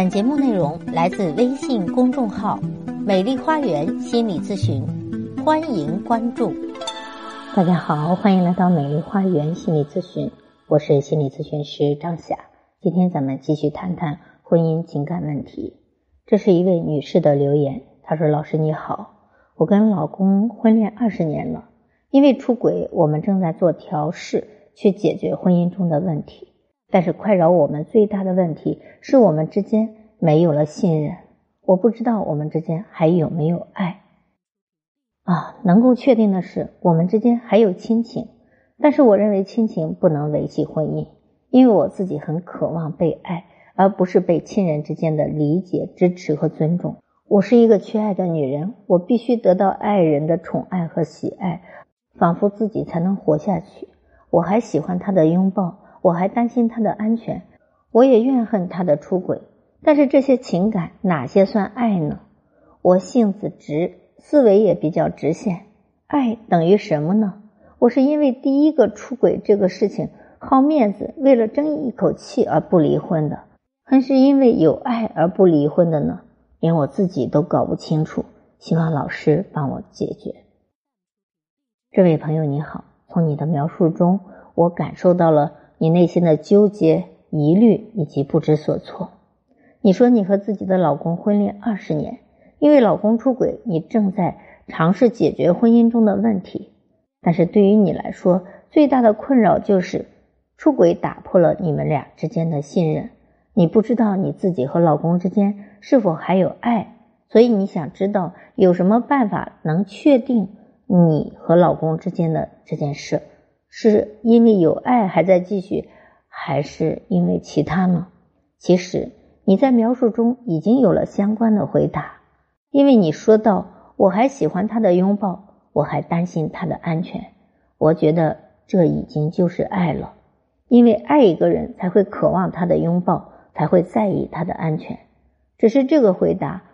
本节目内容来自微信公众号“美丽花园心理咨询”，欢迎关注。大家好，欢迎来到美丽花园心理咨询，我是心理咨询师张霞。今天咱们继续谈谈婚姻情感问题。这是一位女士的留言，她说：“老师你好，我跟老公婚恋二十年了，因为出轨，我们正在做调试，去解决婚姻中的问题。”但是困扰我们最大的问题是我们之间没有了信任。我不知道我们之间还有没有爱啊？能够确定的是，我们之间还有亲情。但是我认为亲情不能维系婚姻，因为我自己很渴望被爱，而不是被亲人之间的理解、支持和尊重。我是一个缺爱的女人，我必须得到爱人的宠爱和喜爱，仿佛自己才能活下去。我还喜欢他的拥抱。我还担心他的安全，我也怨恨他的出轨。但是这些情感哪些算爱呢？我性子直，思维也比较直线。爱等于什么呢？我是因为第一个出轨这个事情好面子，为了争一口气而不离婚的，还是因为有爱而不离婚的呢？连我自己都搞不清楚。希望老师帮我解决。这位朋友你好，从你的描述中，我感受到了。你内心的纠结、疑虑以及不知所措。你说你和自己的老公婚恋二十年，因为老公出轨，你正在尝试解决婚姻中的问题。但是对于你来说，最大的困扰就是出轨打破了你们俩之间的信任。你不知道你自己和老公之间是否还有爱，所以你想知道有什么办法能确定你和老公之间的这件事。是因为有爱还在继续，还是因为其他呢？其实你在描述中已经有了相关的回答，因为你说到我还喜欢他的拥抱，我还担心他的安全。我觉得这已经就是爱了，因为爱一个人才会渴望他的拥抱，才会在意他的安全。只是这个回答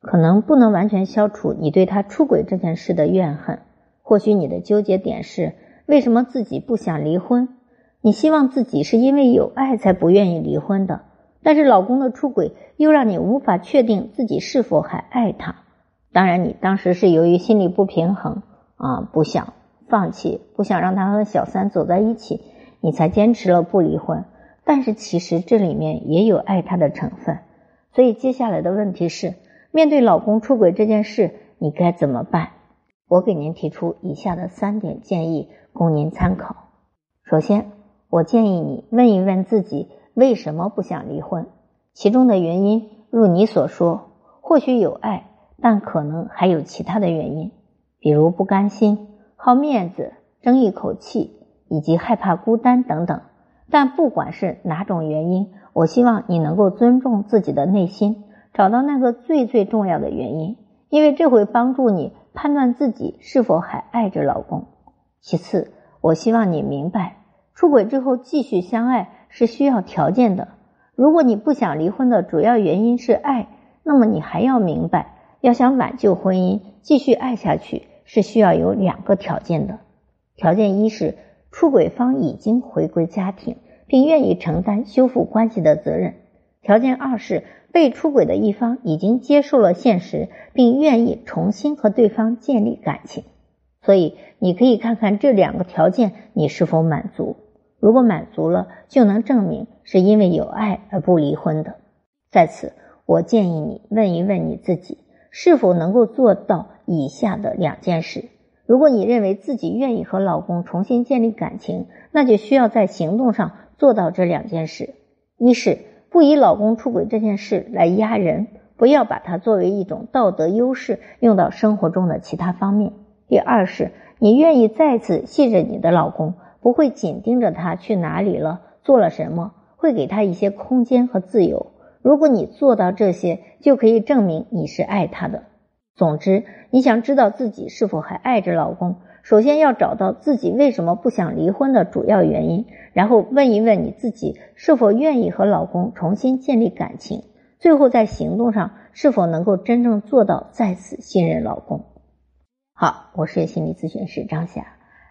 可能不能完全消除你对他出轨这件事的怨恨。或许你的纠结点是。为什么自己不想离婚？你希望自己是因为有爱才不愿意离婚的，但是老公的出轨又让你无法确定自己是否还爱他。当然，你当时是由于心理不平衡啊，不想放弃，不想让他和小三走在一起，你才坚持了不离婚。但是其实这里面也有爱他的成分。所以接下来的问题是，面对老公出轨这件事，你该怎么办？我给您提出以下的三点建议。供您参考。首先，我建议你问一问自己为什么不想离婚，其中的原因如你所说，或许有爱，但可能还有其他的原因，比如不甘心、好面子、争一口气，以及害怕孤单等等。但不管是哪种原因，我希望你能够尊重自己的内心，找到那个最最重要的原因，因为这会帮助你判断自己是否还爱着老公。其次，我希望你明白，出轨之后继续相爱是需要条件的。如果你不想离婚的主要原因是爱，那么你还要明白，要想挽救婚姻、继续爱下去，是需要有两个条件的。条件一是出轨方已经回归家庭，并愿意承担修复关系的责任；条件二是被出轨的一方已经接受了现实，并愿意重新和对方建立感情。所以，你可以看看这两个条件你是否满足。如果满足了，就能证明是因为有爱而不离婚的。在此，我建议你问一问你自己，是否能够做到以下的两件事。如果你认为自己愿意和老公重新建立感情，那就需要在行动上做到这两件事：一是不以老公出轨这件事来压人，不要把它作为一种道德优势用到生活中的其他方面。第二是，你愿意再次信任你的老公，不会紧盯着他去哪里了，做了什么，会给他一些空间和自由。如果你做到这些，就可以证明你是爱他的。总之，你想知道自己是否还爱着老公，首先要找到自己为什么不想离婚的主要原因，然后问一问你自己是否愿意和老公重新建立感情，最后在行动上是否能够真正做到再次信任老公。好，我是心理咨询师张霞。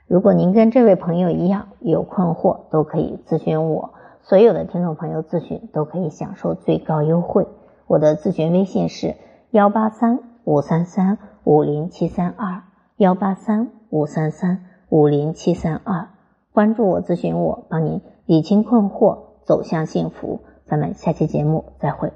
如果您跟这位朋友一样有困惑，都可以咨询我。所有的听众朋友咨询都可以享受最高优惠。我的咨询微信是幺八三五三三五零七三二幺八三五三三五零七三二。关注我，咨询我，帮您理清困惑，走向幸福。咱们下期节目再会。